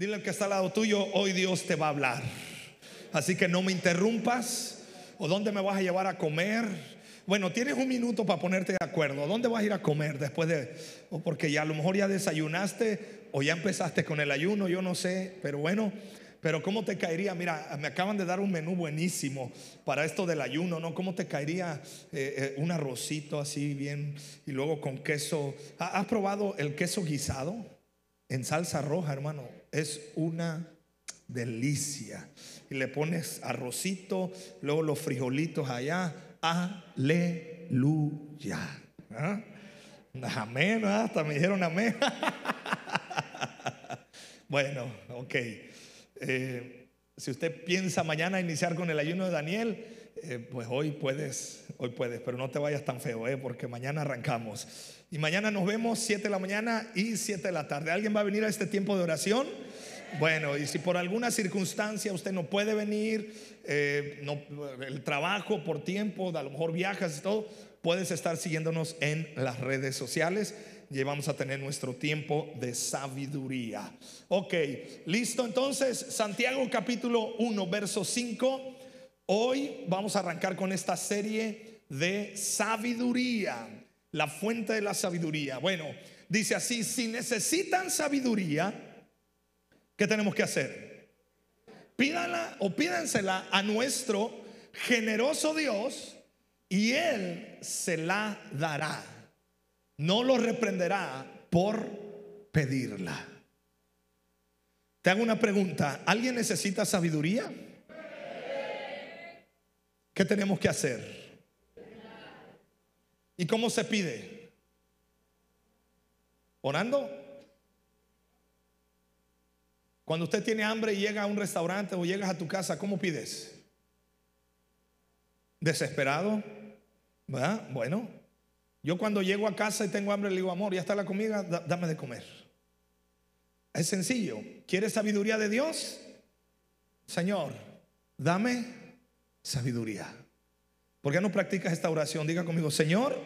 Dile al que está al lado tuyo, hoy Dios te va a hablar. Así que no me interrumpas. ¿O dónde me vas a llevar a comer? Bueno, tienes un minuto para ponerte de acuerdo. ¿Dónde vas a ir a comer después de.? O porque ya a lo mejor ya desayunaste o ya empezaste con el ayuno, yo no sé. Pero bueno, pero ¿cómo te caería? Mira, me acaban de dar un menú buenísimo para esto del ayuno, ¿no? ¿Cómo te caería eh, eh, un arrocito así bien y luego con queso? ¿Has probado el queso guisado en salsa roja, hermano? Es una delicia. Y le pones arrocito, luego los frijolitos allá. Aleluya. ¿Ah? Amén, hasta me dijeron amén. bueno, ok. Eh, si usted piensa mañana iniciar con el ayuno de Daniel, eh, pues hoy puedes, hoy puedes, pero no te vayas tan feo, eh, porque mañana arrancamos. Y mañana nos vemos 7 de la mañana y 7 de la tarde. ¿Alguien va a venir a este tiempo de oración? Bueno, y si por alguna circunstancia usted no puede venir, no, el trabajo por tiempo, a lo mejor viajas y todo, puedes estar siguiéndonos en las redes sociales y vamos a tener nuestro tiempo de sabiduría. Ok, listo entonces, Santiago capítulo 1, verso 5. Hoy vamos a arrancar con esta serie de sabiduría, la fuente de la sabiduría. Bueno, dice así, si necesitan sabiduría, ¿qué tenemos que hacer? Pídala o pídansela a nuestro generoso Dios y Él se la dará no lo reprenderá por pedirla. Te hago una pregunta. ¿Alguien necesita sabiduría? ¿Qué tenemos que hacer? ¿Y cómo se pide? ¿Orando? Cuando usted tiene hambre y llega a un restaurante o llegas a tu casa, ¿cómo pides? ¿Desesperado? ¿Verdad? Bueno, yo cuando llego a casa y tengo hambre le digo, amor, ya está la comida, dame de comer. Es sencillo. ¿Quieres sabiduría de Dios? Señor, dame sabiduría. ¿Por qué no practicas esta oración? Diga conmigo, Señor,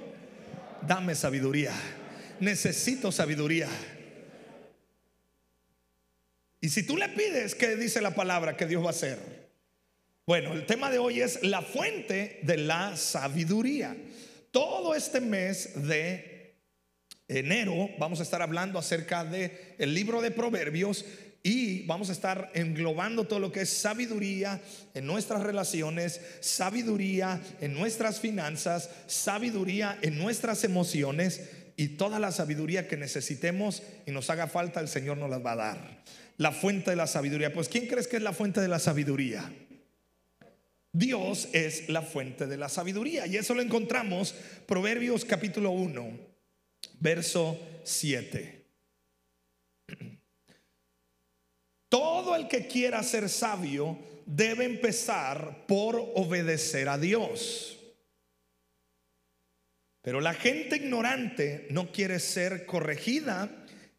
dame sabiduría. Necesito sabiduría. Y si tú le pides, ¿qué dice la palabra que Dios va a hacer? Bueno, el tema de hoy es la fuente de la sabiduría. Todo este mes de enero vamos a estar hablando acerca de el libro de Proverbios y vamos a estar englobando todo lo que es sabiduría en nuestras relaciones, sabiduría en nuestras finanzas, sabiduría en nuestras emociones y toda la sabiduría que necesitemos y nos haga falta, el Señor nos las va a dar. La fuente de la sabiduría. Pues ¿quién crees que es la fuente de la sabiduría? Dios es la fuente de la sabiduría. Y eso lo encontramos Proverbios capítulo 1, verso 7. Todo el que quiera ser sabio debe empezar por obedecer a Dios. Pero la gente ignorante no quiere ser corregida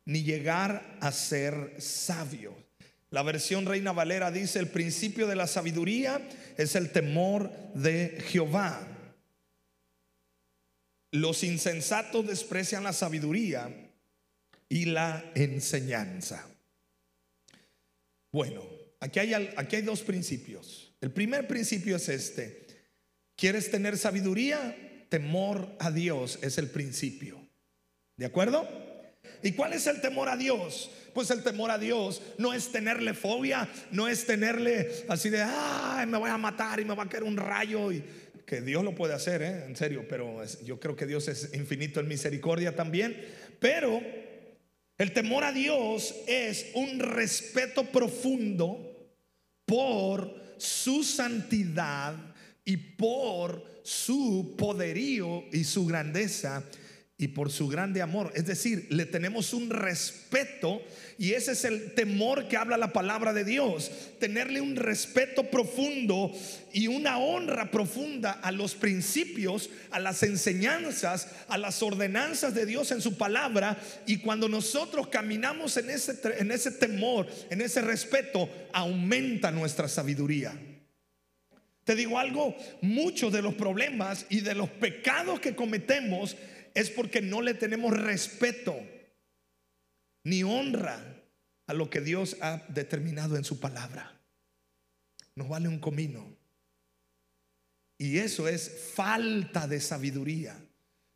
ni llegar a ser sabio. La versión Reina Valera dice, el principio de la sabiduría es el temor de Jehová. Los insensatos desprecian la sabiduría y la enseñanza. Bueno, aquí hay, aquí hay dos principios. El primer principio es este. ¿Quieres tener sabiduría? Temor a Dios es el principio. ¿De acuerdo? ¿Y cuál es el temor a Dios? Pues el temor a Dios no es tenerle fobia, no es tenerle así de, ay, me voy a matar y me va a caer un rayo. Y que Dios lo puede hacer, ¿eh? en serio, pero yo creo que Dios es infinito en misericordia también. Pero el temor a Dios es un respeto profundo por su santidad y por su poderío y su grandeza y por su grande amor. Es decir, le tenemos un respeto y ese es el temor que habla la palabra de Dios. Tenerle un respeto profundo y una honra profunda a los principios, a las enseñanzas, a las ordenanzas de Dios en su palabra. Y cuando nosotros caminamos en ese, en ese temor, en ese respeto, aumenta nuestra sabiduría. Te digo algo, muchos de los problemas y de los pecados que cometemos es porque no le tenemos respeto ni honra a lo que Dios ha determinado en su palabra. Nos vale un comino. Y eso es falta de sabiduría.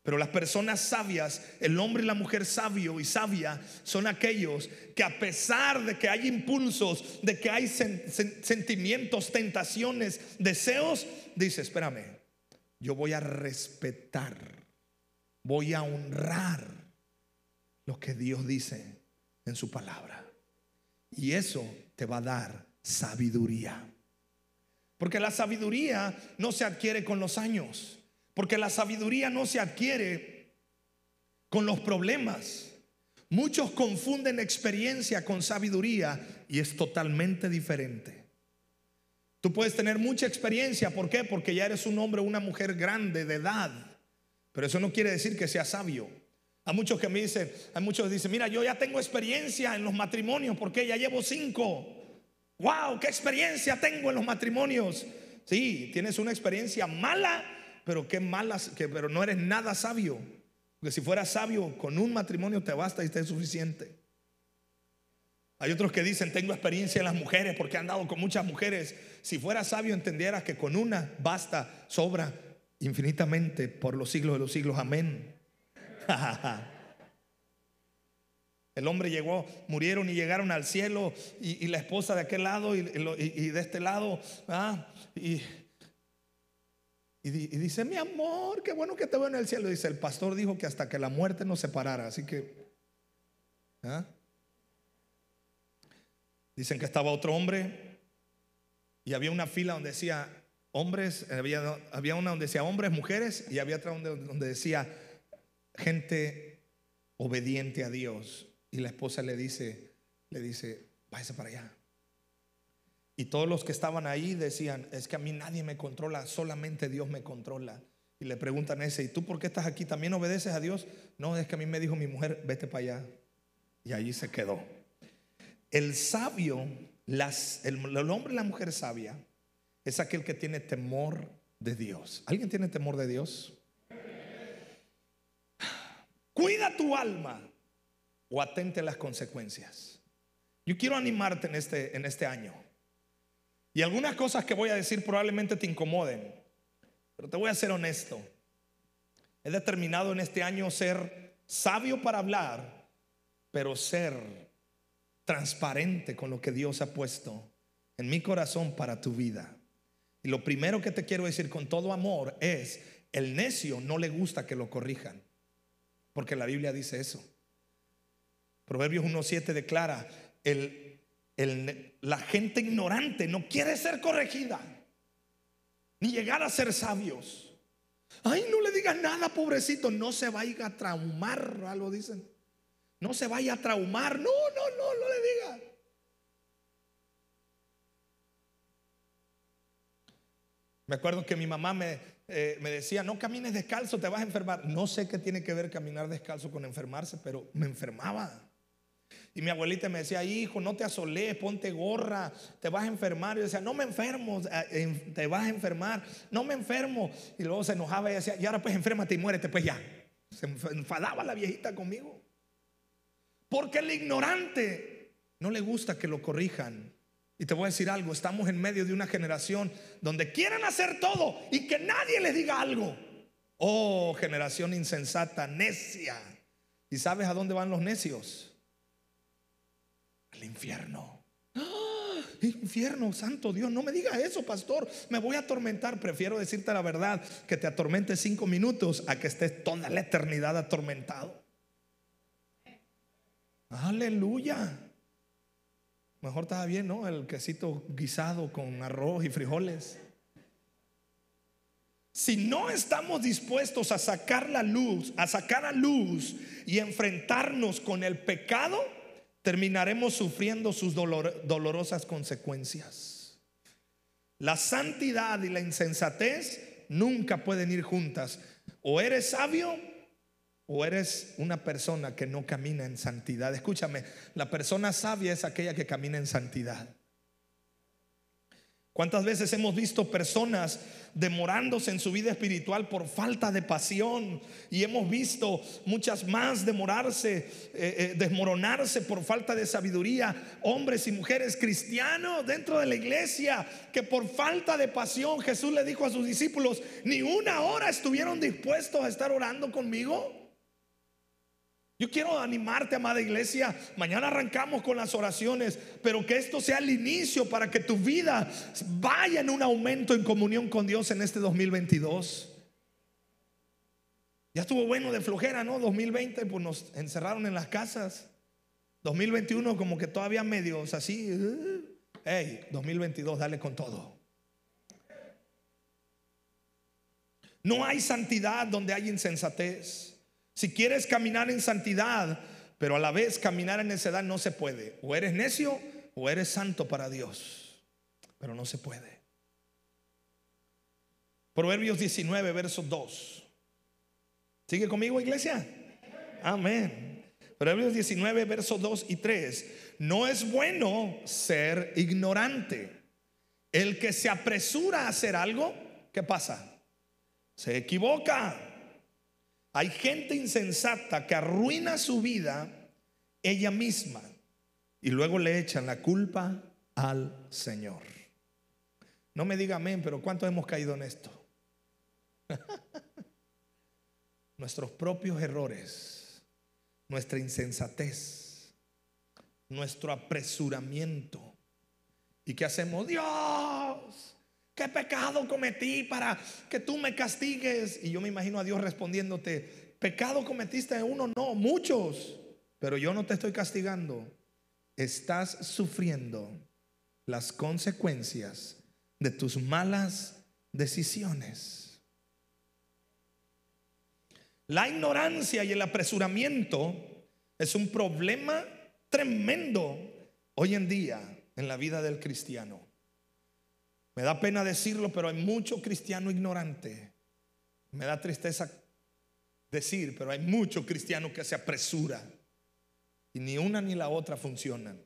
Pero las personas sabias, el hombre y la mujer sabio y sabia, son aquellos que a pesar de que hay impulsos, de que hay sentimientos, tentaciones, deseos, dice, espérame, yo voy a respetar, voy a honrar lo que Dios dice en su palabra. Y eso te va a dar sabiduría. Porque la sabiduría no se adquiere con los años. Porque la sabiduría no se adquiere con los problemas. Muchos confunden experiencia con sabiduría y es totalmente diferente. Tú puedes tener mucha experiencia, ¿por qué? Porque ya eres un hombre o una mujer grande de edad, pero eso no quiere decir que seas sabio. Hay muchos que me dicen, hay muchos que dicen, mira, yo ya tengo experiencia en los matrimonios porque ya llevo cinco. ¡Wow! ¿Qué experiencia tengo en los matrimonios? Sí, tienes una experiencia mala pero qué malas, que, pero no eres nada sabio. Porque si fueras sabio, con un matrimonio te basta y está suficiente. Hay otros que dicen, tengo experiencia en las mujeres porque han dado con muchas mujeres. Si fueras sabio, entendieras que con una basta, sobra infinitamente por los siglos de los siglos. Amén. El hombre llegó, murieron y llegaron al cielo y, la esposa de aquel lado y, de este lado. ¿ah? Y y, dice, mi amor, qué bueno que te veo en el cielo. Dice, el pastor dijo que hasta que la muerte nos separara. Así que, ¿ah? dicen que estaba otro hombre y había una fila donde decía hombres, había, había una donde decía hombres, mujeres y había otra donde, donde decía gente obediente a Dios. Y la esposa le dice, le dice, váyase para allá. Y todos los que estaban ahí decían, es que a mí nadie me controla, solamente Dios me controla. Y le preguntan ese, ¿y tú por qué estás aquí? ¿También obedeces a Dios? No, es que a mí me dijo mi mujer, vete para allá. Y allí se quedó. El sabio, las, el, el hombre y la mujer sabia, es aquel que tiene temor de Dios. ¿Alguien tiene temor de Dios? Cuida tu alma o atente a las consecuencias. Yo quiero animarte en este, en este año. Y algunas cosas que voy a decir probablemente te incomoden, pero te voy a ser honesto. He determinado en este año ser sabio para hablar, pero ser transparente con lo que Dios ha puesto en mi corazón para tu vida. Y lo primero que te quiero decir con todo amor es, el necio no le gusta que lo corrijan, porque la Biblia dice eso. Proverbios 1.7 declara, el la gente ignorante no quiere ser corregida, ni llegar a ser sabios. Ay, no le digas nada, pobrecito, no se vaya a traumar, algo dicen. No se vaya a traumar, no, no, no, no le diga. Me acuerdo que mi mamá me, eh, me decía, no camines descalzo, te vas a enfermar. No sé qué tiene que ver caminar descalzo con enfermarse, pero me enfermaba. Y mi abuelita me decía, hijo, no te asolees, ponte gorra, te vas a enfermar. Y yo decía, no me enfermo, te vas a enfermar, no me enfermo. Y luego se enojaba y decía, y ahora pues enférmate y muérete, pues ya. Se enfadaba la viejita conmigo. Porque el ignorante no le gusta que lo corrijan. Y te voy a decir algo, estamos en medio de una generación donde quieren hacer todo y que nadie les diga algo. Oh, generación insensata, necia. ¿Y sabes a dónde van los necios? al infierno. Infierno, santo Dios, no me diga eso, pastor. Me voy a atormentar. Prefiero decirte la verdad, que te atormente cinco minutos a que estés toda la eternidad atormentado. Aleluya. Mejor estaba bien, ¿no? El quesito guisado con arroz y frijoles. Si no estamos dispuestos a sacar la luz, a sacar a luz y enfrentarnos con el pecado, terminaremos sufriendo sus dolorosas consecuencias. La santidad y la insensatez nunca pueden ir juntas. O eres sabio o eres una persona que no camina en santidad. Escúchame, la persona sabia es aquella que camina en santidad. ¿Cuántas veces hemos visto personas demorándose en su vida espiritual por falta de pasión? Y hemos visto muchas más demorarse, eh, eh, desmoronarse por falta de sabiduría. Hombres y mujeres cristianos dentro de la iglesia que por falta de pasión Jesús le dijo a sus discípulos, ni una hora estuvieron dispuestos a estar orando conmigo. Yo quiero animarte, amada iglesia. Mañana arrancamos con las oraciones, pero que esto sea el inicio para que tu vida vaya en un aumento en comunión con Dios en este 2022. Ya estuvo bueno de flojera, ¿no? 2020, pues nos encerraron en las casas. 2021 como que todavía medios así. Hey, 2022, dale con todo. No hay santidad donde hay insensatez. Si quieres caminar en santidad, pero a la vez caminar en necedad no se puede. O eres necio o eres santo para Dios. Pero no se puede. Proverbios 19, verso 2. ¿Sigue conmigo, iglesia? Amén. Proverbios 19, verso 2 y 3. No es bueno ser ignorante. El que se apresura a hacer algo, ¿qué pasa? Se equivoca. Hay gente insensata que arruina su vida ella misma y luego le echan la culpa al Señor. No me diga amén, pero ¿cuántos hemos caído en esto? Nuestros propios errores, nuestra insensatez, nuestro apresuramiento. ¿Y qué hacemos? Dios, ¿Qué pecado cometí para que tú me castigues? Y yo me imagino a Dios respondiéndote, pecado cometiste uno, no, muchos, pero yo no te estoy castigando. Estás sufriendo las consecuencias de tus malas decisiones. La ignorancia y el apresuramiento es un problema tremendo hoy en día en la vida del cristiano. Me da pena decirlo, pero hay mucho cristiano ignorante. Me da tristeza decir, pero hay mucho cristiano que se apresura. Y ni una ni la otra funcionan.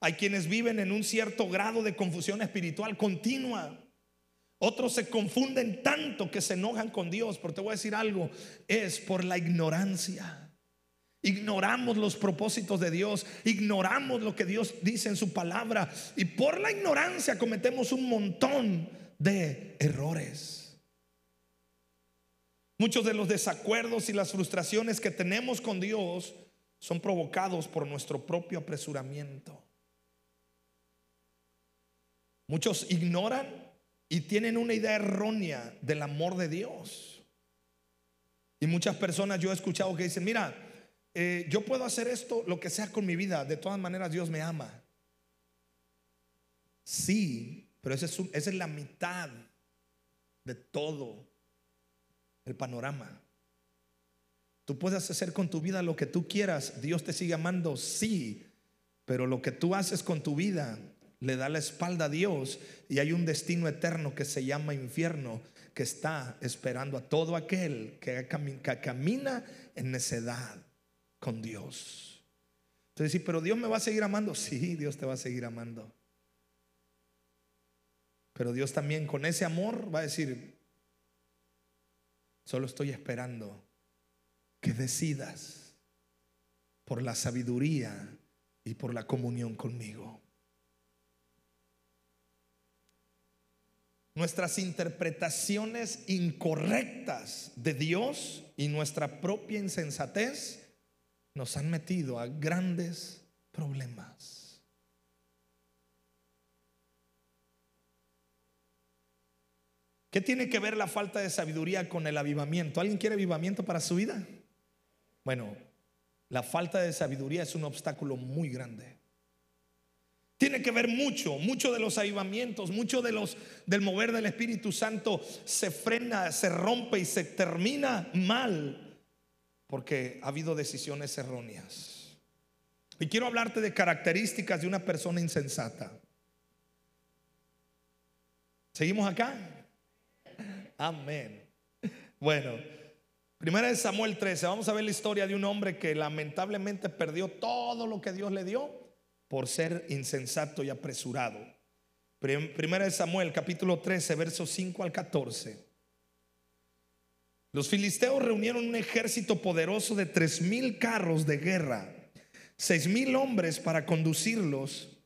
Hay quienes viven en un cierto grado de confusión espiritual continua. Otros se confunden tanto que se enojan con Dios. Pero te voy a decir algo, es por la ignorancia. Ignoramos los propósitos de Dios, ignoramos lo que Dios dice en su palabra y por la ignorancia cometemos un montón de errores. Muchos de los desacuerdos y las frustraciones que tenemos con Dios son provocados por nuestro propio apresuramiento. Muchos ignoran y tienen una idea errónea del amor de Dios. Y muchas personas yo he escuchado que dicen, mira, eh, yo puedo hacer esto, lo que sea con mi vida, de todas maneras Dios me ama. Sí, pero es, esa es la mitad de todo el panorama. Tú puedes hacer con tu vida lo que tú quieras, Dios te sigue amando, sí, pero lo que tú haces con tu vida le da la espalda a Dios y hay un destino eterno que se llama infierno que está esperando a todo aquel que camina en necedad con Dios. Entonces, sí, pero Dios me va a seguir amando. Sí, Dios te va a seguir amando. Pero Dios también con ese amor va a decir, solo estoy esperando que decidas por la sabiduría y por la comunión conmigo. Nuestras interpretaciones incorrectas de Dios y nuestra propia insensatez nos han metido a grandes problemas. ¿Qué tiene que ver la falta de sabiduría con el avivamiento? ¿Alguien quiere avivamiento para su vida? Bueno, la falta de sabiduría es un obstáculo muy grande. Tiene que ver mucho, mucho de los avivamientos, mucho de los del mover del Espíritu Santo se frena, se rompe y se termina mal porque ha habido decisiones erróneas. Y quiero hablarte de características de una persona insensata. ¿Seguimos acá? Amén. Bueno, primera de Samuel 13, vamos a ver la historia de un hombre que lamentablemente perdió todo lo que Dios le dio por ser insensato y apresurado. Primera de Samuel, capítulo 13, versos 5 al 14. Los filisteos reunieron un ejército poderoso de tres mil carros de guerra, seis mil hombres para conducirlos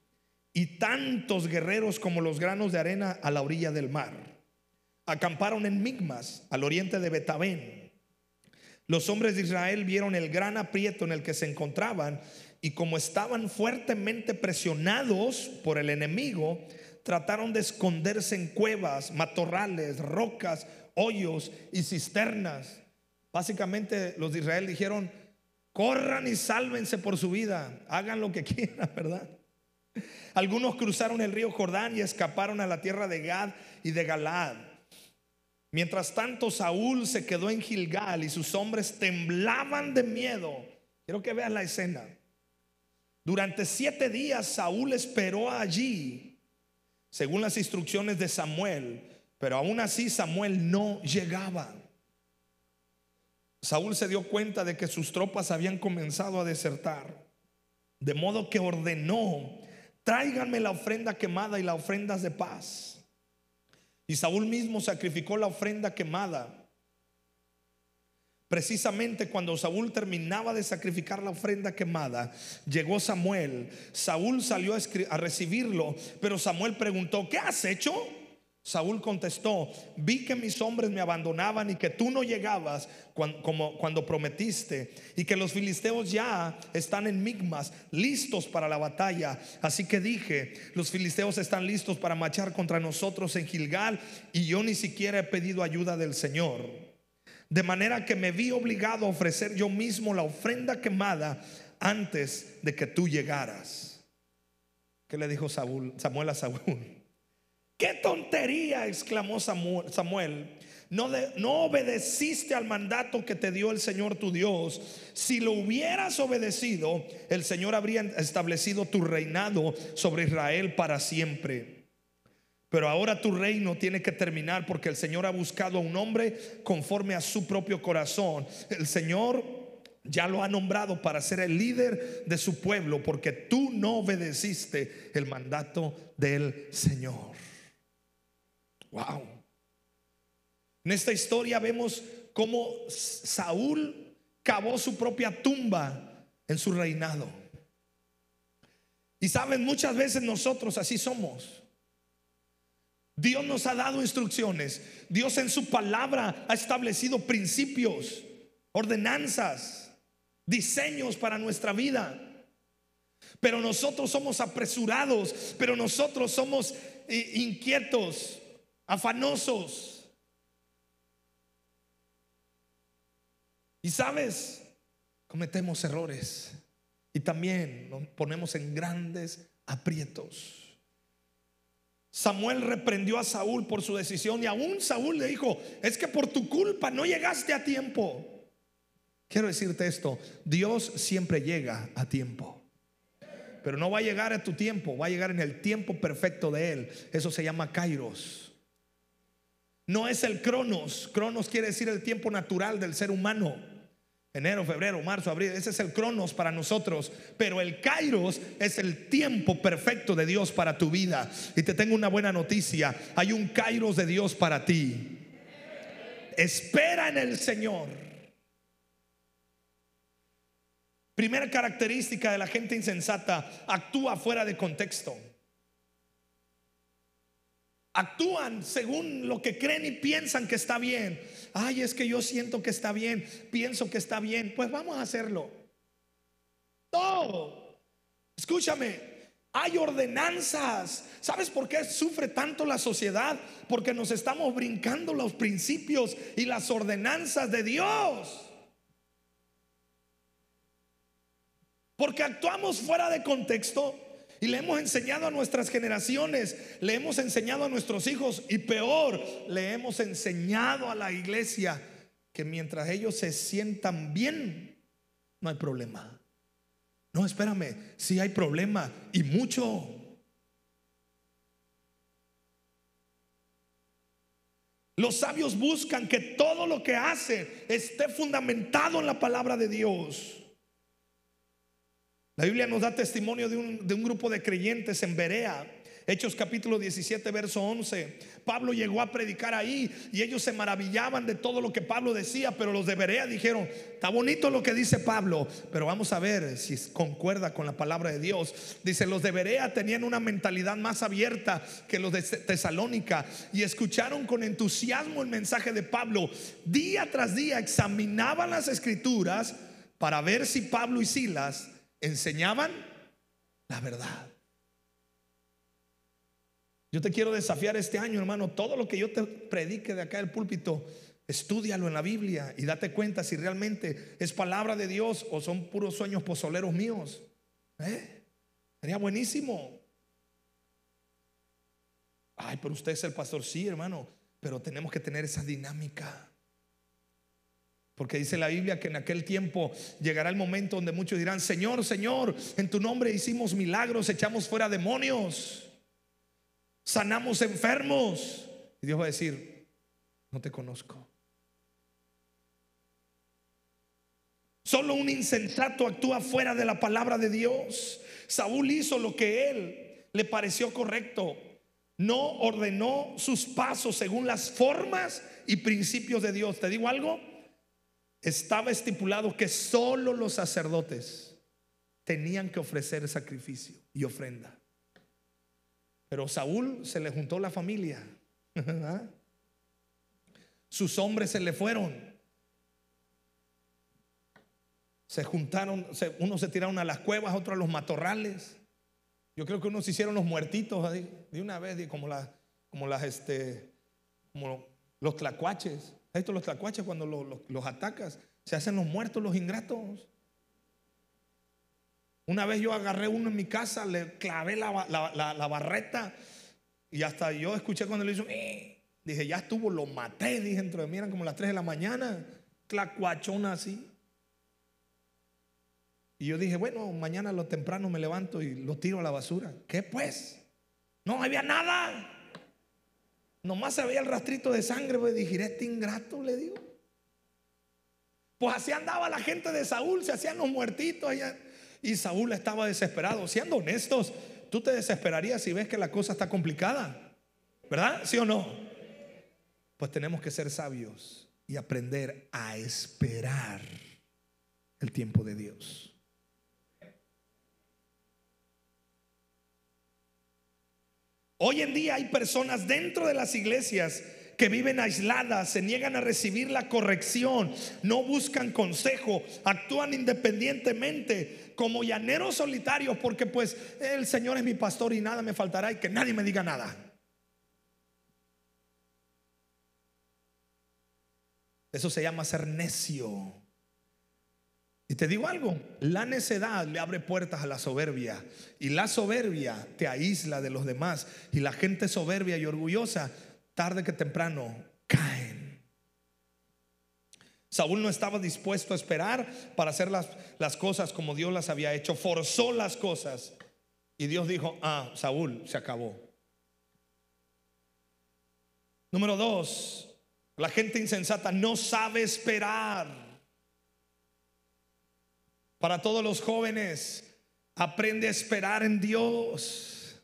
y tantos guerreros como los granos de arena a la orilla del mar. Acamparon en Migmas, al oriente de Betabén. Los hombres de Israel vieron el gran aprieto en el que se encontraban y como estaban fuertemente presionados por el enemigo, trataron de esconderse en cuevas, matorrales, rocas hoyos y cisternas. Básicamente los de Israel dijeron, corran y sálvense por su vida, hagan lo que quieran, ¿verdad? Algunos cruzaron el río Jordán y escaparon a la tierra de Gad y de Galad. Mientras tanto, Saúl se quedó en Gilgal y sus hombres temblaban de miedo. Quiero que vean la escena. Durante siete días Saúl esperó allí, según las instrucciones de Samuel, pero aún así Samuel no llegaba. Saúl se dio cuenta de que sus tropas habían comenzado a desertar. De modo que ordenó, tráiganme la ofrenda quemada y las ofrendas de paz. Y Saúl mismo sacrificó la ofrenda quemada. Precisamente cuando Saúl terminaba de sacrificar la ofrenda quemada, llegó Samuel. Saúl salió a, recibirlo, pero Samuel preguntó, ¿qué has hecho? Saúl contestó, vi que mis hombres me abandonaban y que tú no llegabas como, cuando prometiste y que los filisteos ya están en Migmas, listos para la batalla. Así que dije, los filisteos están listos para marchar contra nosotros en Gilgal y yo ni siquiera he pedido ayuda del Señor. De manera que me vi obligado a ofrecer yo mismo la ofrenda quemada antes de que tú llegaras. ¿Qué le dijo Samuel a Saúl? ¡Qué tontería! exclamó Samuel. No, no, obedeciste al mandato que te dio el Señor tu Dios. Si lo hubieras obedecido, el Señor habría establecido tu reinado sobre Israel para siempre. Pero ahora tu reino tiene que terminar porque el Señor ha buscado a un hombre conforme a su propio corazón. El Señor ya lo ha nombrado para ser el líder de su pueblo porque tú no obedeciste el mandato del Señor. Wow. En esta historia vemos cómo Saúl cavó su propia tumba en su reinado. Y saben, muchas veces nosotros así somos. Dios nos ha dado instrucciones. Dios en su palabra ha establecido principios, ordenanzas, diseños para nuestra vida. Pero nosotros somos apresurados, pero nosotros somos eh, inquietos, afanosos. Y sabes, cometemos errores y también nos ponemos en grandes aprietos. Samuel reprendió a Saúl por su decisión y aún Saúl le dijo, es que por tu culpa no llegaste a tiempo. Quiero decirte esto, Dios siempre llega a tiempo. Pero no va a llegar a tu tiempo, va a llegar en el tiempo perfecto de Él. Eso se llama Kairos. No es el cronos. Cronos quiere decir el tiempo natural del ser humano. Enero, febrero, marzo, abril. Ese es el cronos para nosotros. Pero el kairos es el tiempo perfecto de Dios para tu vida. Y te tengo una buena noticia. Hay un kairos de Dios para ti. Espera en el Señor. Primera característica de la gente insensata, actúa fuera de contexto actúan según lo que creen y piensan que está bien. Ay, es que yo siento que está bien, pienso que está bien, pues vamos a hacerlo. No, escúchame, hay ordenanzas. ¿Sabes por qué sufre tanto la sociedad? Porque nos estamos brincando los principios y las ordenanzas de Dios. Porque actuamos fuera de contexto y le hemos enseñado a nuestras generaciones, le hemos enseñado a nuestros hijos y peor, le hemos enseñado a la iglesia que mientras ellos se sientan bien, no hay problema. No, espérame, si hay problema y mucho. Los sabios buscan que todo lo que hacen esté fundamentado en la palabra de Dios. La Biblia nos da testimonio de un, grupo de creyentes en Berea Hechos capítulo 17, verso 11. Pablo llegó a predicar ahí y ellos se maravillaban de todo lo que Pablo decía, pero los de Berea dijeron, está bonito lo que dice Pablo, pero vamos a ver si concuerda con la palabra de Dios. Dice, los de Berea tenían una mentalidad más abierta que los de Tesalónica y escucharon con entusiasmo el mensaje de Pablo. Día tras día examinaban las escrituras para ver si Pablo y Silas enseñaban la verdad. Yo te quiero desafiar este año, hermano. Todo lo que yo te predique de acá del púlpito, estudialo en la Biblia y date cuenta si realmente es palabra de Dios o son puros sueños pozoleros míos. ¿Eh? Sería buenísimo. Ay, pero usted es el pastor, sí, hermano, pero tenemos que tener esa dinámica. Porque dice la Biblia que en aquel tiempo llegará el momento donde muchos dirán, Señor, Señor, en tu nombre hicimos milagros, echamos fuera demonios sanamos enfermos. Y Dios va a decir, no te conozco. Solo un insensato actúa fuera de la palabra de Dios. Saúl hizo lo que él le pareció correcto. No ordenó sus pasos según las formas y principios de Dios. ¿Te digo algo? Estaba estipulado que solo los sacerdotes tenían que ofrecer sacrificio y ofrenda. Pero Saúl se le juntó la familia. Sus hombres se le fueron. Se juntaron, unos se tiraron a las cuevas, otros a los matorrales. Yo creo que unos hicieron los muertitos de una vez, como, las, como las, este, como los tlacuaches. Estos los tlacuaches cuando los, los atacas, se hacen los muertos, los ingratos. Una vez yo agarré uno en mi casa, le clavé la, barreta y hasta yo escuché cuando le hizo, eh", dije, ya estuvo, lo maté, dije dentro de mí, eran como las 3 de la mañana, clacuachona así. Y yo dije, bueno, mañana lo temprano me levanto y lo tiro a la basura. ¿Qué pues? No había nada. Nomás se veía el rastrito de sangre, pues dije, este ingrato, le digo. Pues así andaba la gente de Saúl, se hacían los muertitos allá. Y Saúl estaba desesperado. Siendo honestos, tú te desesperarías si ves que la cosa está complicada. ¿Verdad? ¿Sí o no? Pues tenemos que ser sabios y aprender a esperar el tiempo de Dios. Hoy en día hay personas dentro de las iglesias que viven aisladas, se niegan a recibir la corrección, no buscan consejo, actúan independientemente como llaneros solitarios porque pues el Señor es mi pastor y nada me faltará y que nadie me diga nada. Eso se llama ser necio. Y te digo algo, la necedad le abre puertas a la soberbia y la soberbia te aísla de los demás y la gente soberbia y orgullosa tarde que temprano caen. Saúl no estaba dispuesto a esperar para hacer las, las cosas como Dios las había hecho, forzó las cosas. Y Dios dijo, ah, Saúl, se acabó. Número dos, la gente insensata no sabe esperar. Para todos los jóvenes, aprende a esperar en Dios.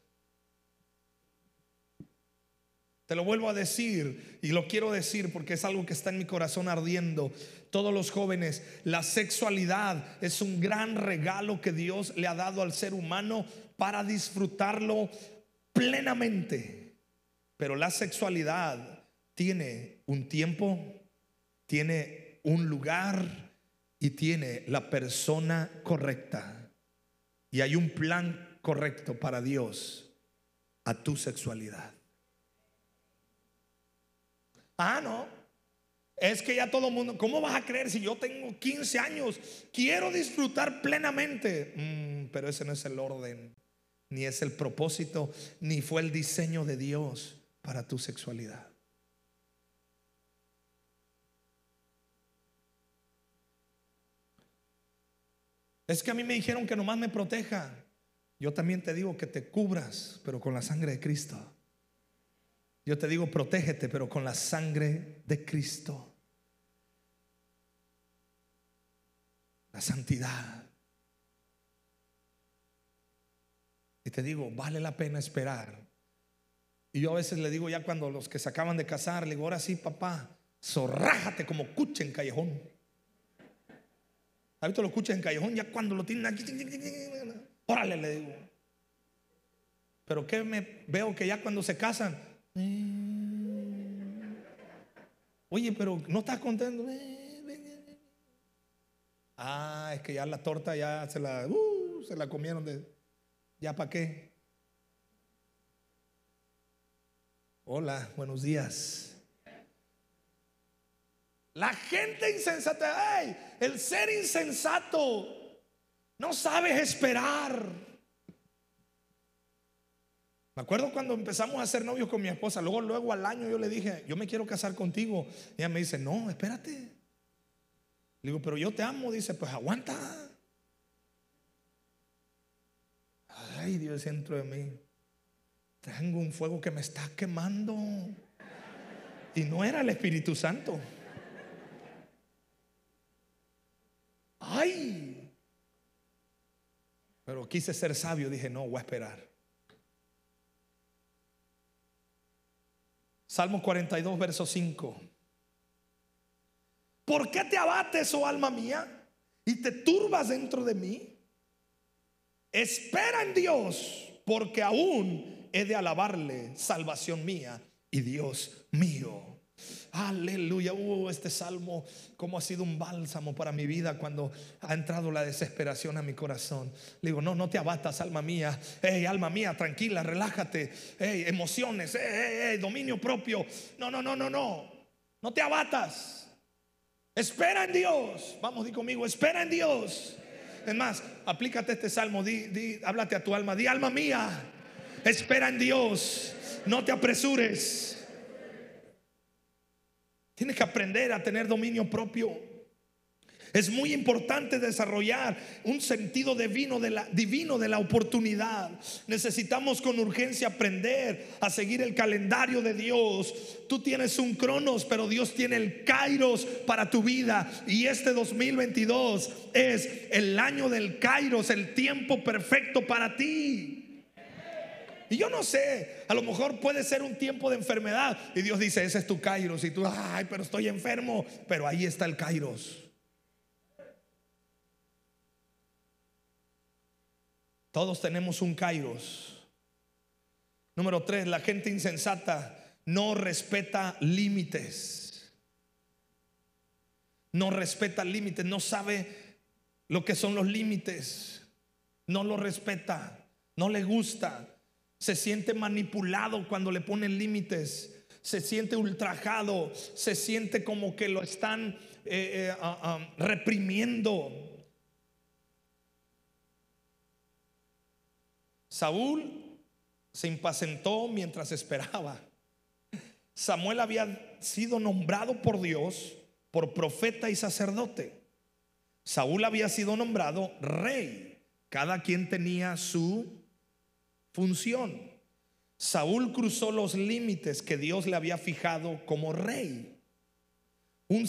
Te lo vuelvo a decir y lo quiero decir porque es algo que está en mi corazón ardiendo. Todos los jóvenes, la sexualidad es un gran regalo que Dios le ha dado al ser humano para disfrutarlo plenamente. Pero la sexualidad tiene un tiempo, tiene un lugar y tiene la persona correcta. Y hay un plan correcto para Dios a tu sexualidad. Ah, no. Es que ya todo el mundo, ¿cómo vas a creer si yo tengo 15 años? Quiero disfrutar plenamente. Mm, pero ese no es el orden, ni es el propósito, ni fue el diseño de Dios para tu sexualidad. Es que a mí me dijeron que nomás me proteja. Yo también te digo que te cubras, pero con la sangre de Cristo. Yo te digo, protégete, pero con la sangre de Cristo. La santidad. Y te digo, vale la pena esperar Y yo a veces le digo ya cuando los que se acaban de casar, le digo, ahora sí, papá, zorrájate como cuche en callejón. ¿Has visto los cuches en callejón? Ya cuando lo tienen aquí, órale, le digo. Pero que me veo que ya cuando se casan, oye, pero no estás contento. Ah, es que ya la torta ya se la, uh, se la comieron de, ya para qué. Hola, buenos días. La gente insensata, el ser insensato no sabes esperar. Me acuerdo cuando empezamos a ser novios con mi esposa, luego, luego al año yo le dije, yo me quiero casar contigo. Y ella me dice, no, espérate. Le digo, pero yo te amo. Dice, pues aguanta. Ay, Dios dentro de mí. Tengo un fuego que me está quemando. Y no era el Espíritu Santo. Ay. Pero quise ser sabio. Dije, no, voy a esperar. Salmo 42, verso 5. ¿Por qué te abates, oh alma mía, y te turbas dentro de mí? Espera en Dios, porque aún he de alabarle, salvación mía y Dios mío. Aleluya. Uh, este salmo, como ha sido un bálsamo para mi vida cuando ha entrado la desesperación a mi corazón. Le digo, no, no te abatas, alma mía. Hey, alma mía, tranquila, relájate. Hey, emociones, hey, dominio propio. No, no, no, no, no. No te abatas. Espera en Dios. Vamos, di conmigo, espera en Dios. Es más, aplícate este salmo, di, di, háblate a tu alma, di alma mía, espera en Dios, no te apresures. Tienes que aprender a tener dominio propio. Es muy importante desarrollar un sentido divino de, la, oportunidad. Necesitamos con urgencia aprender a seguir el calendario de Dios. Tú tienes un cronos, pero Dios tiene el kairos para tu vida. Y este 2022 es el año del kairos, el tiempo perfecto para ti. Y yo no sé, a lo mejor puede ser un tiempo de enfermedad. Y Dios dice, ese es tu Kairos. Y tú, ay, pero estoy enfermo. Pero ahí está el Kairos. Todos tenemos un Kairos. Número tres, la gente insensata no respeta límites. No respeta límites, no sabe lo que son los límites. No lo respeta, no le gusta se siente manipulado cuando le ponen límites, se siente ultrajado, se siente como que lo están eh, eh, ah, ah, reprimiendo. Saúl se impacientó mientras esperaba. Samuel había sido nombrado por Dios por profeta y sacerdote. Saúl había sido nombrado rey. Cada quien tenía su función. Saúl cruzó los límites que Dios le había fijado como rey. Un,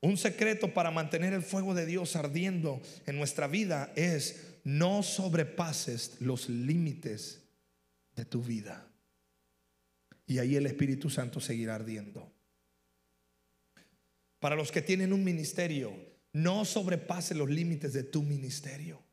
un, secreto para mantener el fuego de Dios ardiendo en nuestra vida es no sobrepases los límites de tu vida. Y ahí el Espíritu Santo seguirá ardiendo. Para los que tienen un ministerio, no sobrepases los límites de tu ministerio.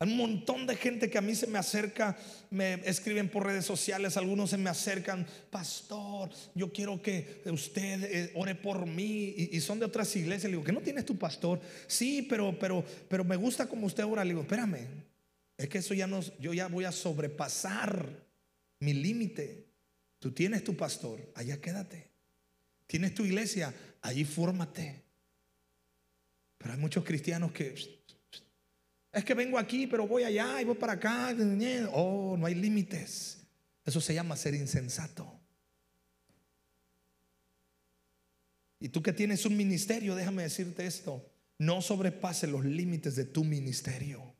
Un montón de gente que a mí se me acerca, me escriben por redes sociales, algunos se me acercan, pastor, yo quiero que usted eh, ore por mí y, son de otras iglesias. Le digo, ¿que no tienes tu pastor? Sí, pero, pero, pero me gusta como usted ora. Le digo, espérame, es que eso ya no, yo ya voy a sobrepasar mi límite. Tú tienes tu pastor, allá quédate. Tienes tu iglesia, allí fórmate. Pero hay muchos cristianos que es que vengo aquí, pero voy allá y voy para acá. Oh, no hay límites. Eso se llama ser insensato. Y tú que tienes un ministerio, déjame decirte esto. No sobrepase los límites de tu ministerio.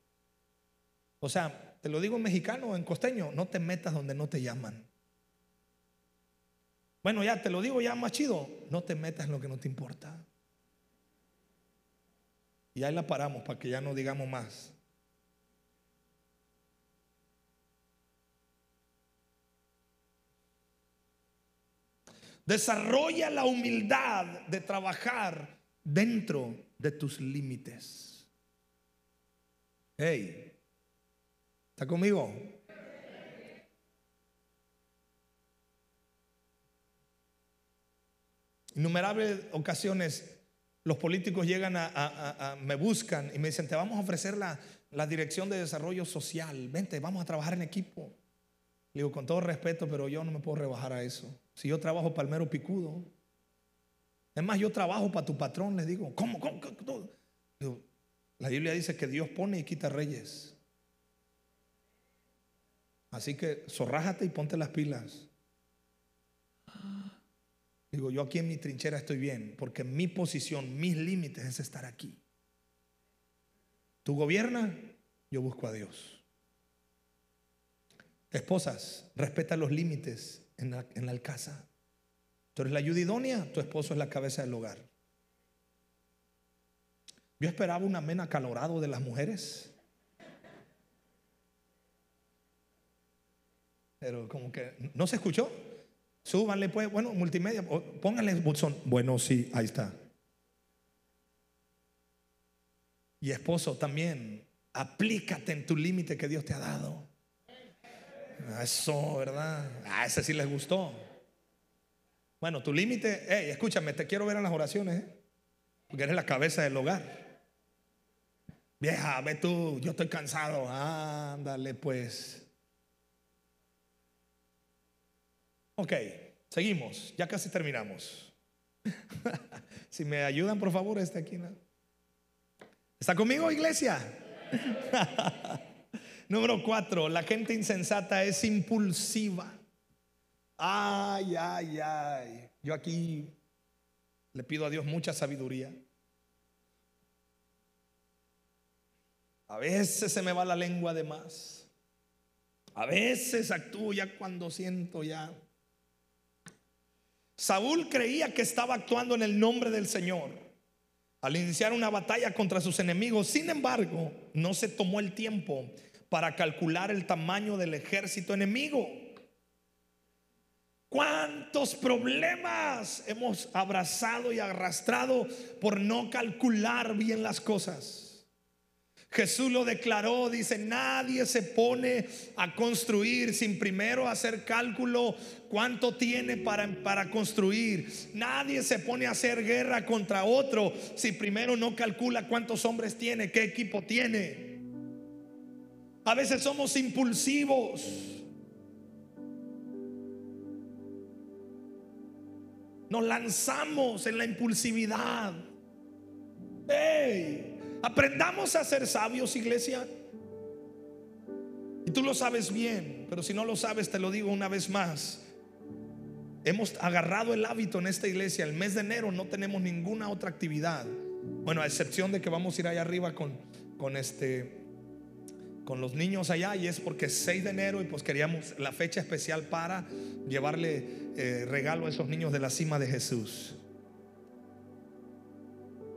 O sea, te lo digo en mexicano o en costeño, no te metas donde no te llaman. Bueno, ya te lo digo ya más chido, no te metas en lo que no te importa. Y ahí la paramos para que ya no digamos más. Desarrolla la humildad de trabajar dentro de tus límites. Hey, ¿está conmigo? Innumerables ocasiones los políticos llegan a, me buscan y me dicen, te vamos a ofrecer la, la dirección de desarrollo social, vente, vamos a trabajar en equipo. Le digo, con todo respeto, pero yo no me puedo rebajar a eso. Si yo trabajo palmero picudo, es más, yo trabajo para tu patrón, le digo, ¿cómo? cómo, la Biblia dice que Dios pone y quita reyes. Así que zorrájate y ponte las pilas. Digo, yo aquí en mi trinchera estoy bien, porque mi posición, mis límites es estar aquí. Tú gobiernas, yo busco a Dios. Esposas, respeta los límites en la, en la. Tú eres la ayuda idónea, tu esposo es la cabeza del hogar. Yo esperaba un amén acalorado de las mujeres. Pero como que no se escuchó. Súbanle pues, bueno, multimedia, pónganle. Bueno, sí, ahí está. Y esposo también, aplícate en tu límite que Dios te ha dado. Eso, ¿verdad? A ese sí les gustó. Bueno, tu límite, hey, escúchame, te quiero ver en las oraciones, ¿eh? porque eres la cabeza del hogar. Vieja, ve tú, yo estoy cansado. Ándale, pues. Ok, seguimos, ya casi terminamos. si me ayudan, por favor, este aquí. ¿Está conmigo, iglesia? Número cuatro, la gente insensata es impulsiva. Ay, ay, ay. Yo aquí le pido a Dios mucha sabiduría. A veces se me va la lengua de más. A veces actúo ya cuando siento ya. Saúl creía que estaba actuando en el nombre del Señor al iniciar una batalla contra sus enemigos. Sin embargo, no se tomó el tiempo para calcular el tamaño del ejército enemigo. ¿Cuántos problemas hemos abrazado y arrastrado por no calcular bien las cosas? Jesús lo declaró, dice, nadie se pone a construir sin primero hacer cálculo cuánto tiene para, para construir. Nadie se pone a hacer guerra contra otro si primero no calcula cuántos hombres tiene, qué equipo tiene. A veces somos impulsivos. Nos lanzamos en la impulsividad. Aprendamos a ser sabios, iglesia. Y tú lo sabes bien, pero si no lo sabes, te lo digo una vez más. Hemos agarrado el hábito en esta iglesia. El mes de enero no tenemos ninguna otra actividad. Bueno, a excepción de que vamos a ir allá arriba con, con este con los niños allá y es porque es 6 de enero y pues queríamos la fecha especial para llevarle eh, regalo a esos niños de la cima de Jesús.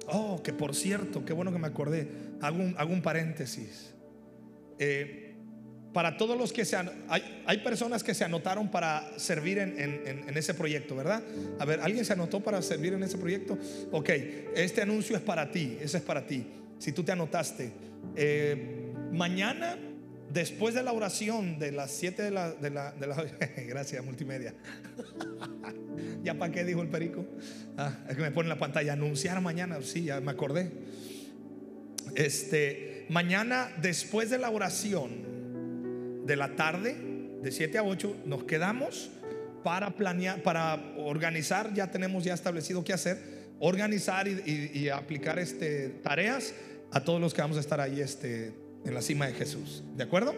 Oh, que por cierto, qué bueno que me acordé. Hago un, paréntesis. Eh, para todos los que se han, hay, personas que se anotaron para servir en, en, ese proyecto, ¿verdad? A ver, ¿alguien se anotó para servir en ese proyecto? Ok, este anuncio es para ti, ese es para ti. Si tú te anotaste, eh, Mañana, después de la oración de las 7 de la, de la, Gracias, multimedia. ¿Ya para qué dijo el perico? Ah, es que me pone en la pantalla. Anunciar mañana. Sí, ya me acordé. Este, mañana, después de la oración de la tarde, de 7 a 8, nos quedamos para planear, para organizar. Ya tenemos ya establecido qué hacer. Organizar y, aplicar este, tareas a todos los que vamos a estar ahí este, en la cima de Jesús. ¿De acuerdo?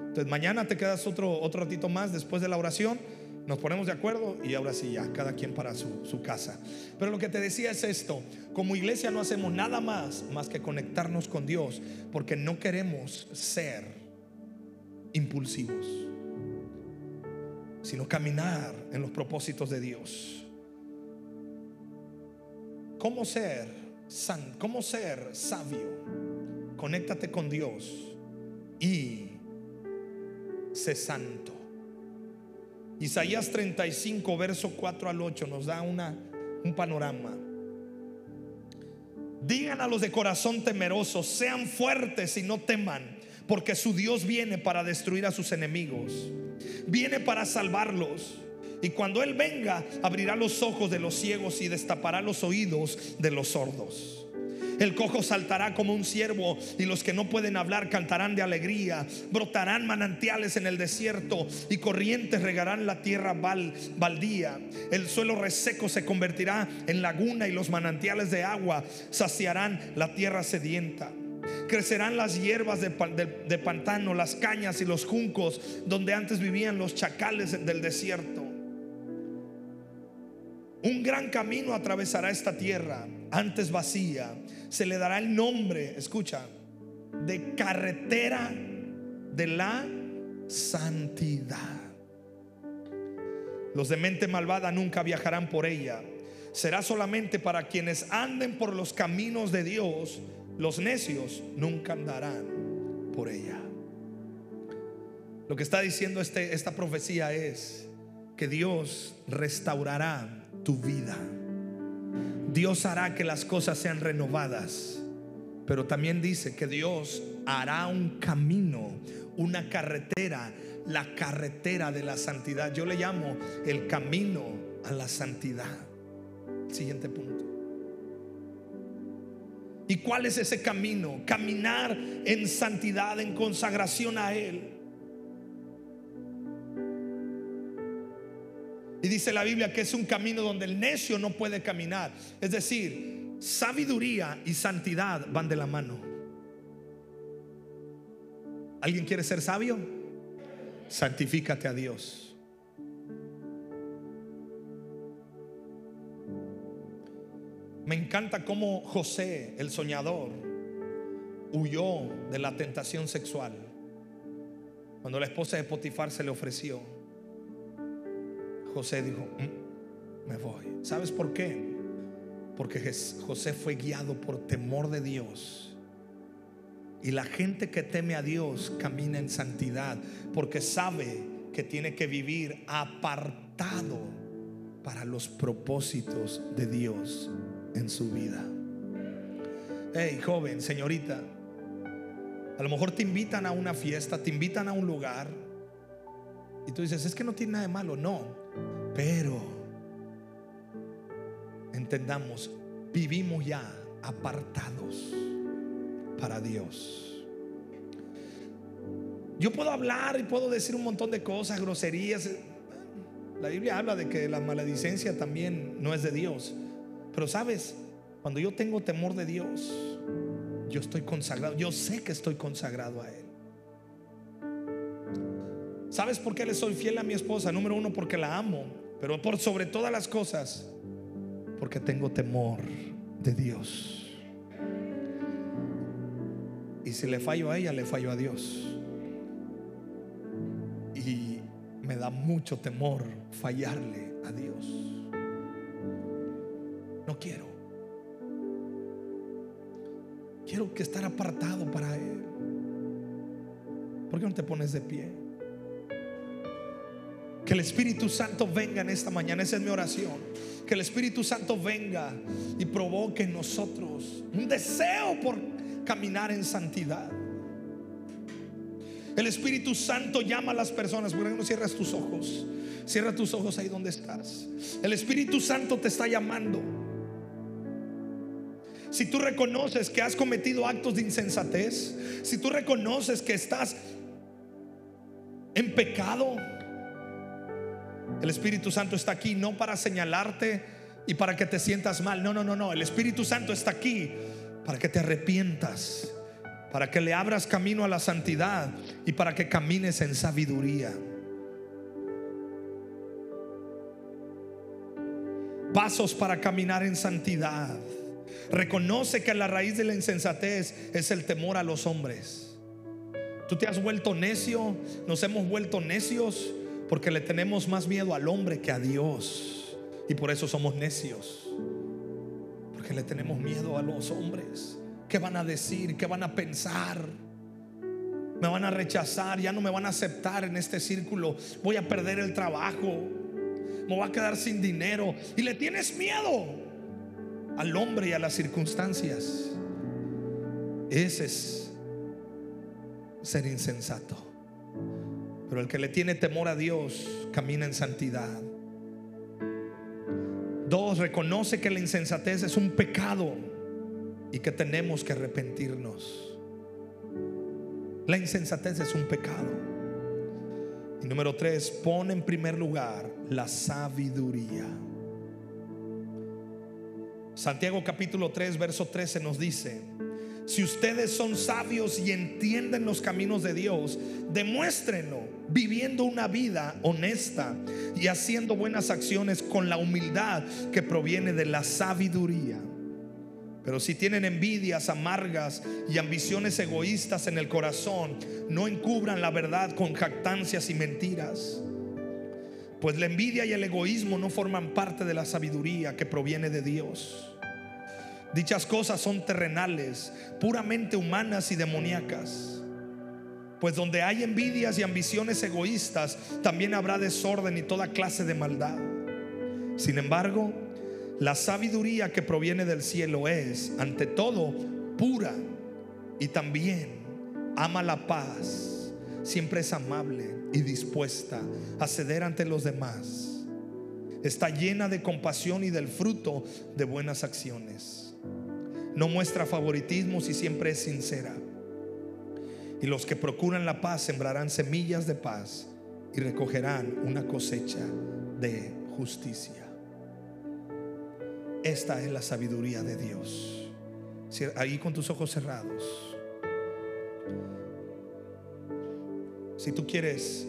Entonces mañana te quedas otro, otro ratito más después de la oración. Nos ponemos de acuerdo y ahora sí ya, cada quien para su, su casa. Pero lo que te decía es esto, como iglesia no hacemos nada más más que conectarnos con Dios porque no queremos ser impulsivos, sino caminar en los propósitos de Dios. ¿Cómo ser san, cómo ser sabio? Conéctate con Dios y sé santo. Isaías 35, verso 4 al 8 nos da una, un panorama. Digan a los de corazón temeroso, sean fuertes y no teman, porque su Dios viene para destruir a sus enemigos, viene para salvarlos. Y cuando Él venga, abrirá los ojos de los ciegos y destapará los oídos de los sordos. El cojo saltará como un ciervo y los que no pueden hablar cantarán de alegría. Brotarán manantiales en el desierto y corrientes regarán la tierra baldía. El suelo reseco se convertirá en laguna y los manantiales de agua saciarán la tierra sedienta. Crecerán las hierbas de, pantano, las cañas y los juncos donde antes vivían los chacales del desierto. Un gran camino atravesará esta tierra, antes vacía. Se le dará el nombre, escucha, de carretera de la santidad. Los de mente malvada nunca viajarán por ella. Será solamente para quienes anden por los caminos de Dios. Los necios nunca andarán por ella. Lo que está diciendo este, esta profecía es que Dios restaurará tu vida. Dios hará que las cosas sean renovadas, pero también dice que Dios hará un camino, una carretera, la carretera de la santidad. Yo le llamo el camino a la santidad. Siguiente punto. ¿Y cuál es ese camino? Caminar en santidad, en consagración a Él. Y dice la Biblia que es un camino donde el necio no puede caminar. Es decir, sabiduría y santidad van de la mano. ¿Alguien quiere ser sabio? Santifícate a Dios. Me encanta cómo José, el soñador, huyó de la tentación sexual cuando la esposa de Potifar se le ofreció. José dijo, mm, me voy. ¿Sabes por qué? Porque José fue guiado por temor de Dios. Y la gente que teme a Dios camina en santidad porque sabe que tiene que vivir apartado para los propósitos de Dios en su vida. Hey, joven, señorita, a lo mejor te invitan a una fiesta, te invitan a un lugar y tú dices, es que no tiene nada de malo. No, pero entendamos, vivimos ya apartados para Dios. Yo puedo hablar y puedo decir un montón de cosas, groserías. La Biblia habla de que la maledicencia también no es de Dios. Pero sabes, cuando yo tengo temor de Dios, yo estoy consagrado. Yo sé que estoy consagrado a Él. ¿Sabes por qué le soy fiel a mi esposa? Número uno, porque la amo. Pero por sobre todas las cosas, porque tengo temor de Dios. Y si le fallo a ella, le fallo a Dios. Y me da mucho temor fallarle a Dios. No quiero. Quiero que estar apartado para Él. ¿Por qué no te pones de pie? Que el Espíritu Santo venga en esta mañana, esa es mi oración. Que el Espíritu Santo venga y provoque en nosotros un deseo por caminar en santidad. El Espíritu Santo llama a las personas. ¿Por qué no cierras tus ojos? Cierra tus ojos ahí donde estás. El Espíritu Santo te está llamando. Si tú reconoces que has cometido actos de insensatez, si tú reconoces que estás en pecado, el Espíritu Santo está aquí no para señalarte y para que te sientas mal. No, no, no, no. El Espíritu Santo está aquí para que te arrepientas, para que le abras camino a la santidad y para que camines en sabiduría. Pasos para caminar en santidad. Reconoce que la raíz de la insensatez es el temor a los hombres. Tú te has vuelto necio, nos hemos vuelto necios porque le tenemos más miedo al hombre que a Dios. Y por eso somos necios. Porque le tenemos miedo a los hombres. ¿Qué van a decir? ¿Qué van a pensar? Me van a rechazar, ya no me van a aceptar en este círculo. Voy a perder el trabajo. Me voy a quedar sin dinero. Y le tienes miedo al hombre y a las circunstancias. Ese es ser insensato. Pero el que le tiene temor a Dios camina en santidad. Dos, reconoce que la insensatez es un pecado y que tenemos que arrepentirnos. La insensatez es un pecado. Y número tres, pone en primer lugar la sabiduría. Santiago capítulo 3, verso 13 nos dice, si ustedes son sabios y entienden los caminos de Dios, demuéstrenlo viviendo una vida honesta y haciendo buenas acciones con la humildad que proviene de la sabiduría. Pero si tienen envidias amargas y ambiciones egoístas en el corazón, no encubran la verdad con jactancias y mentiras. Pues la envidia y el egoísmo no forman parte de la sabiduría que proviene de Dios. Dichas cosas son terrenales, puramente humanas y demoníacas. Pues donde hay envidias y ambiciones egoístas, también habrá desorden y toda clase de maldad. Sin embargo, la sabiduría que proviene del cielo es, ante todo, pura y también ama la paz, siempre es amable y dispuesta a ceder ante los demás. Está llena de compasión y del fruto de buenas acciones no muestra favoritismos y siempre es sincera. Y los que procuran la paz sembrarán semillas de paz y recogerán una cosecha de justicia. Esta es la sabiduría de Dios. Ahí con tus ojos cerrados. Si tú quieres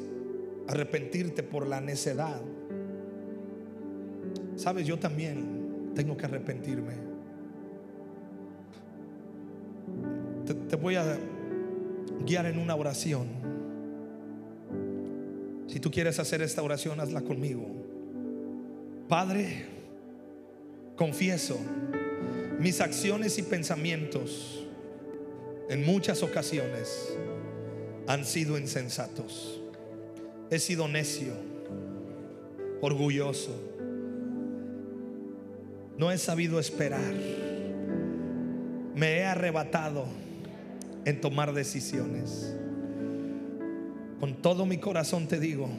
arrepentirte por la necedad, sabes, yo también tengo que arrepentirme. Te, voy a guiar en una oración. Si tú quieres hacer esta oración, hazla conmigo. Padre, confieso mis acciones y pensamientos en muchas ocasiones han sido insensatos. He sido necio, orgulloso. No he sabido esperar. Me he arrebatado en tomar decisiones. Con todo mi corazón te digo,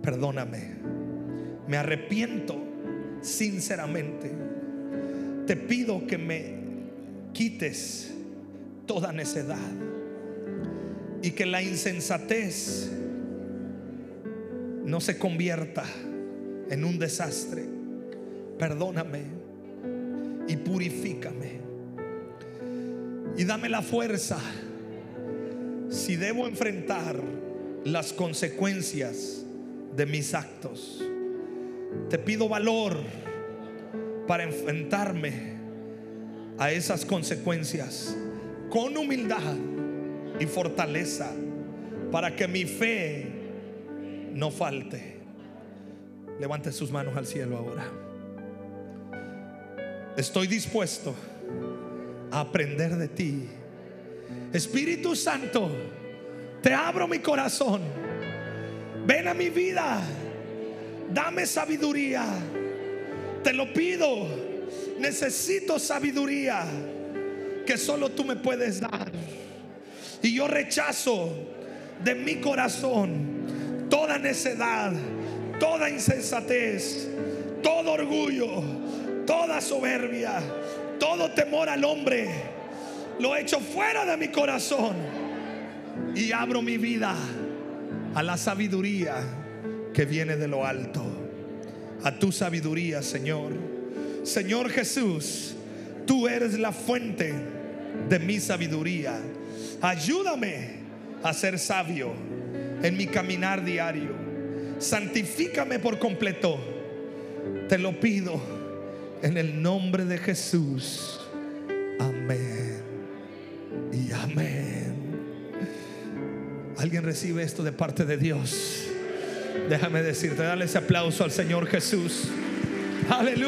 perdóname. Me arrepiento sinceramente. Te pido que me quites toda necedad y que la insensatez no se convierta en un desastre. Perdóname y purifícame y dame la fuerza si debo enfrentar las consecuencias de mis actos. Te pido valor para enfrentarme a esas consecuencias con humildad y fortaleza para que mi fe no falte. Levante sus manos al cielo ahora. Estoy dispuesto aprender de ti. Espíritu Santo, te abro mi corazón. Ven a mi vida. Dame sabiduría. Te lo pido. Necesito sabiduría que solo tú me puedes dar. Y yo rechazo de mi corazón toda necedad, toda insensatez, todo orgullo, toda soberbia todo temor al hombre lo echo fuera de mi corazón y abro mi vida a la sabiduría que viene de lo alto. A tu sabiduría, Señor. Señor Jesús, tú eres la fuente de mi sabiduría. Ayúdame a ser sabio en mi caminar diario. Santifícame por completo. Te lo pido en el nombre de Jesús. Amén. Y amén. ¿Alguien recibe esto de parte de Dios? Déjame decirte, dale ese aplauso al Señor Jesús. Aleluya.